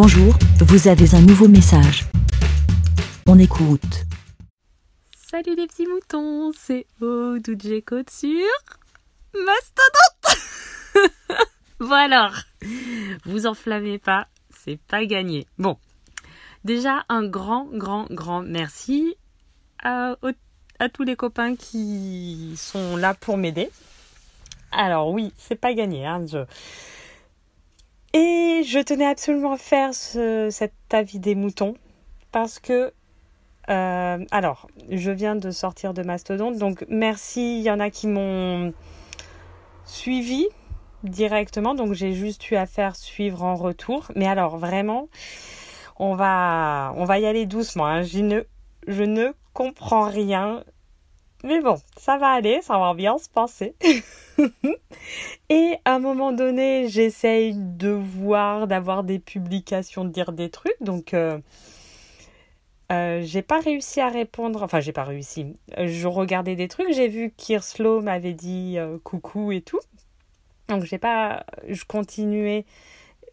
Bonjour, vous avez un nouveau message. On écoute. Salut les petits moutons, c'est Odoudje Côte sur Mastodonte. bon alors, vous enflammez pas, c'est pas gagné. Bon, déjà un grand, grand, grand merci à, à tous les copains qui sont là pour m'aider. Alors oui, c'est pas gagné, hein, je... Et je tenais absolument à faire ce, cet avis des moutons parce que euh, alors, je viens de sortir de Mastodonte, donc merci. Il y en a qui m'ont suivi directement, donc j'ai juste eu à faire suivre en retour. Mais alors, vraiment, on va, on va y aller doucement. Hein. Je ne comprends rien. Mais bon, ça va aller, ça va bien se passer. Et à un moment donné, j'essaye de voir, d'avoir des publications, de dire des trucs. Donc, euh, euh, j'ai pas réussi à répondre. Enfin, j'ai pas réussi. Je regardais des trucs. J'ai vu qu'Irslo m'avait dit euh, coucou et tout. Donc, j'ai pas. Je continuais.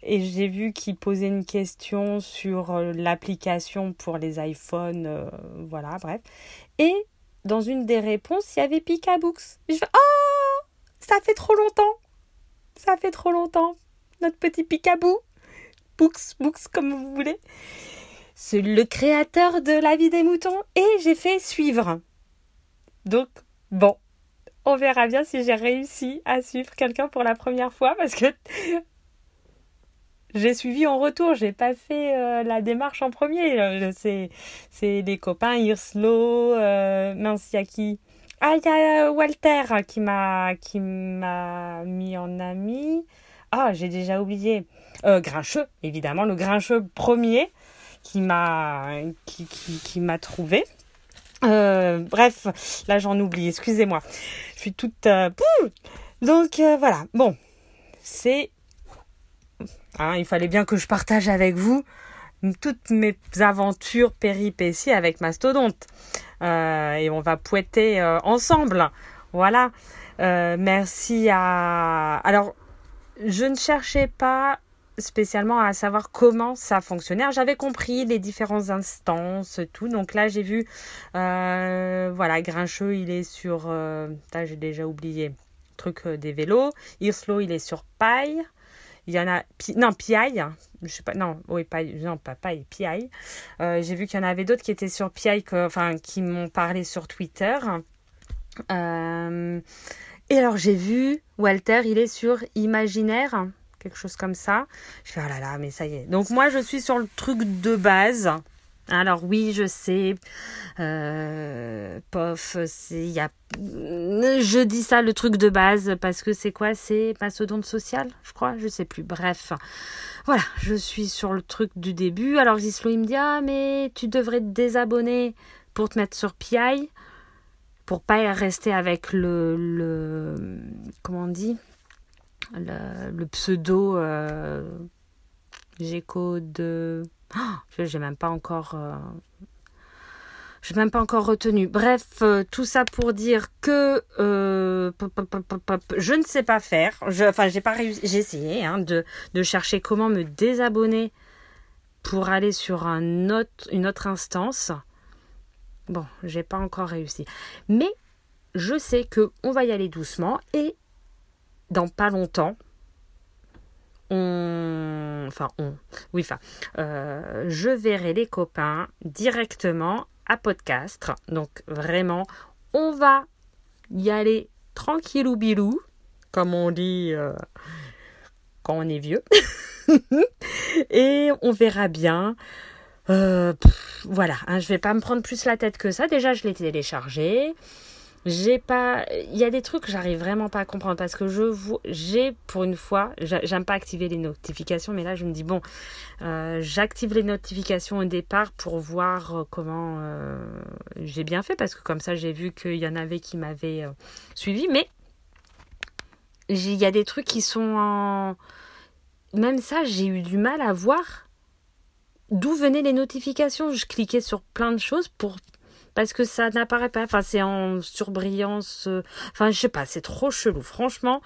Et j'ai vu qu'il posait une question sur euh, l'application pour les iPhones. voilà, bref. Et dans une des réponses, il y avait Picabooks. Je fais Oh Ça fait trop longtemps Ça fait trop longtemps Notre petit Picaboo Books, Books, comme vous voulez c'est le créateur de La vie des moutons et j'ai fait suivre. Donc, bon, on verra bien si j'ai réussi à suivre quelqu'un pour la première fois parce que j'ai suivi en retour, j'ai pas fait euh, la démarche en premier. Euh, c'est, c'est les copains Irslo, euh, mince, y a qui? Ah, il y a Walter qui m'a, qui m'a mis en ami. Ah, j'ai déjà oublié. Grincheux, évidemment, le Grincheux premier qui m'a qui, qui, m'a trouvé. Euh, bref, là j'en oublie, excusez-moi. Je suis toute... Euh, donc euh, voilà, bon, c'est... Hein, il fallait bien que je partage avec vous toutes mes aventures péripéties avec Mastodonte. et on va poêter ensemble. Voilà. merci à... Alors, je ne cherchais pas spécialement à savoir comment ça fonctionnait. J'avais compris les différentes instances, tout. Donc là, j'ai vu, euh, voilà, Grincheux, il est sur, euh, j'ai déjà oublié, truc euh, des vélos. Irslo, il est sur Paille. Il y en a, non, Piaille, je sais pas, non, oui, Paille, non, pas Paille, Piaille. Euh, j'ai vu qu'il y en avait d'autres qui étaient sur Piaille, enfin, qui m'ont parlé sur Twitter. et alors, j'ai vu, Walter, il est sur Imaginaire quelque chose comme ça. Je fais, oh là là, mais ça y est. Donc moi, je suis sur le truc de base. Alors oui, je sais, euh, pof, c'est, y je dis ça le truc de base parce que c'est quoi? C'est mastodonte social, je crois, je sais plus. Bref, voilà, je suis sur le truc du début. Alors Zislo il me dit ah mais tu devrais te désabonner pour te mettre sur PI pour pas rester avec le, le comment on dit? Le, pseudo euh, de. Oh, j'ai même pas encore. Euh, je n'ai même pas encore retenu. Bref, euh, tout ça pour dire que je ne sais pas faire. Je, j'ai pas. J'ai essayé hein, de, chercher comment me désabonner pour aller sur une autre instance. Bon, j'ai pas encore réussi. Mais je sais que on va y aller doucement et dans pas longtemps, enfin oui, euh, je verrai les copains directement à podcast. Donc vraiment, on va y aller tranquillou bilou, comme on dit euh, quand on est vieux, et on verra bien. Euh, voilà, hein, je vais pas me prendre plus la tête que ça. Déjà, je l'ai téléchargé j'ai pas il y a des trucs que j'arrive vraiment pas à comprendre parce que je vois j'ai pour une fois j'aime pas activer les notifications mais là je me dis bon euh, j'active les notifications au départ pour voir euh, comment euh, j'ai bien fait parce que comme ça j'ai vu qu'il y en avait qui m'avaient suivi mais il y a des trucs qui sont en même ça j'ai eu du mal à voir d'où venaient les notifications. Je cliquais sur plein de choses pour parce que ça n'apparaît pas. Enfin, c'est en surbrillance. Euh, enfin, je sais pas, c'est trop chelou. Franchement,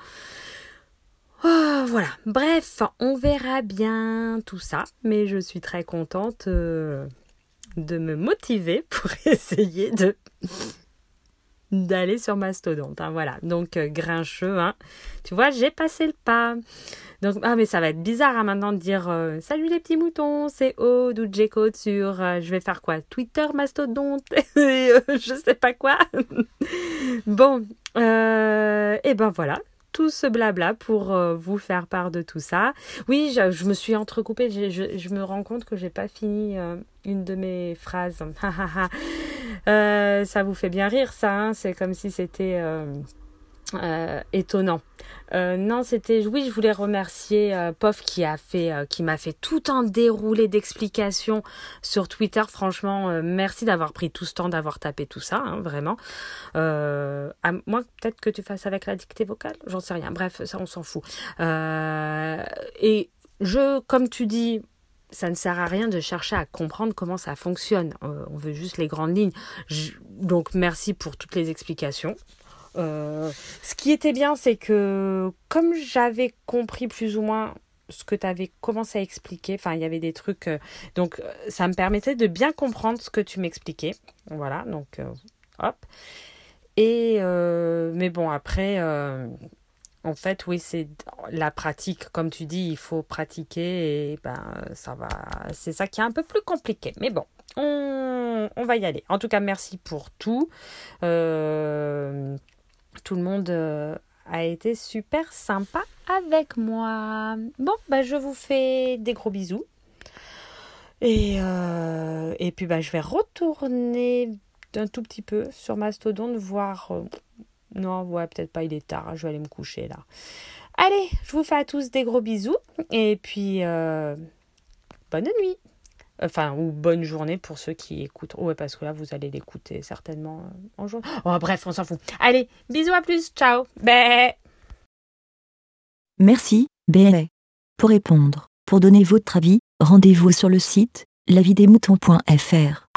Oh, voilà, bref, on verra bien tout ça, mais je suis très contente euh, de me motiver pour essayer de d'aller sur Mastodonte. Hein, voilà, donc euh, grincheux, hein. tu vois, j'ai passé le pas. Donc, ah, mais ça va être bizarre hein, maintenant de dire euh, Salut les petits moutons, c'est Aude ou J-Code sur euh, je vais faire quoi? Twitter, Mastodonte, je sais pas quoi. bon, et ben voilà, tout ce blabla pour vous faire part de tout ça. Oui, je, me suis entrecoupée, je, je, me rends compte que j'ai pas fini une de mes phrases. Euh, ça vous fait bien rire, ça. Hein c'est comme si c'était euh, euh, étonnant. non, c'était oui, je voulais remercier Pof qui a fait, qui m'a fait tout un déroulé d'explications sur Twitter. Franchement, merci d'avoir pris tout ce temps, d'avoir tapé tout ça, hein, vraiment. à moi, peut-être que tu fasses avec la dictée vocale, j'en sais rien. Bref, ça, on s'en fout. et je, comme tu dis, ça ne sert à rien de chercher à comprendre comment ça fonctionne. Euh, on veut juste les grandes lignes. donc merci pour toutes les explications. Euh, ce qui était bien, c'est que comme j'avais compris plus ou moins ce que tu avais commencé à expliquer, enfin il y avait des trucs, euh, donc ça me permettait de bien comprendre ce que tu m'expliquais. Voilà, donc hop. Et mais bon après en fait, oui, c'est la pratique. Comme tu dis, il faut pratiquer et ben, ça va. C'est ça qui est un peu plus compliqué. Mais bon, on, va y aller. En tout cas, merci pour tout. Euh, tout le monde euh, a été super sympa avec moi. Bon, ben, je vous fais des gros bisous. Et, euh, puis, ben, je vais retourner d'un tout petit peu sur Mastodon, voir non, ouais, peut-être pas, il est tard, je vais aller me coucher là. Allez, je vous fais à tous des gros bisous et puis euh, bonne nuit. Enfin, ou bonne journée pour ceux qui écoutent. Ouais, parce que là, vous allez l'écouter certainement euh, en journée. Oh, bref, on s'en fout. Allez, bisous à plus. Ciao. Bé. Merci, Bé. Pour répondre, pour donner votre avis, rendez-vous sur le site lavidemouton.fr.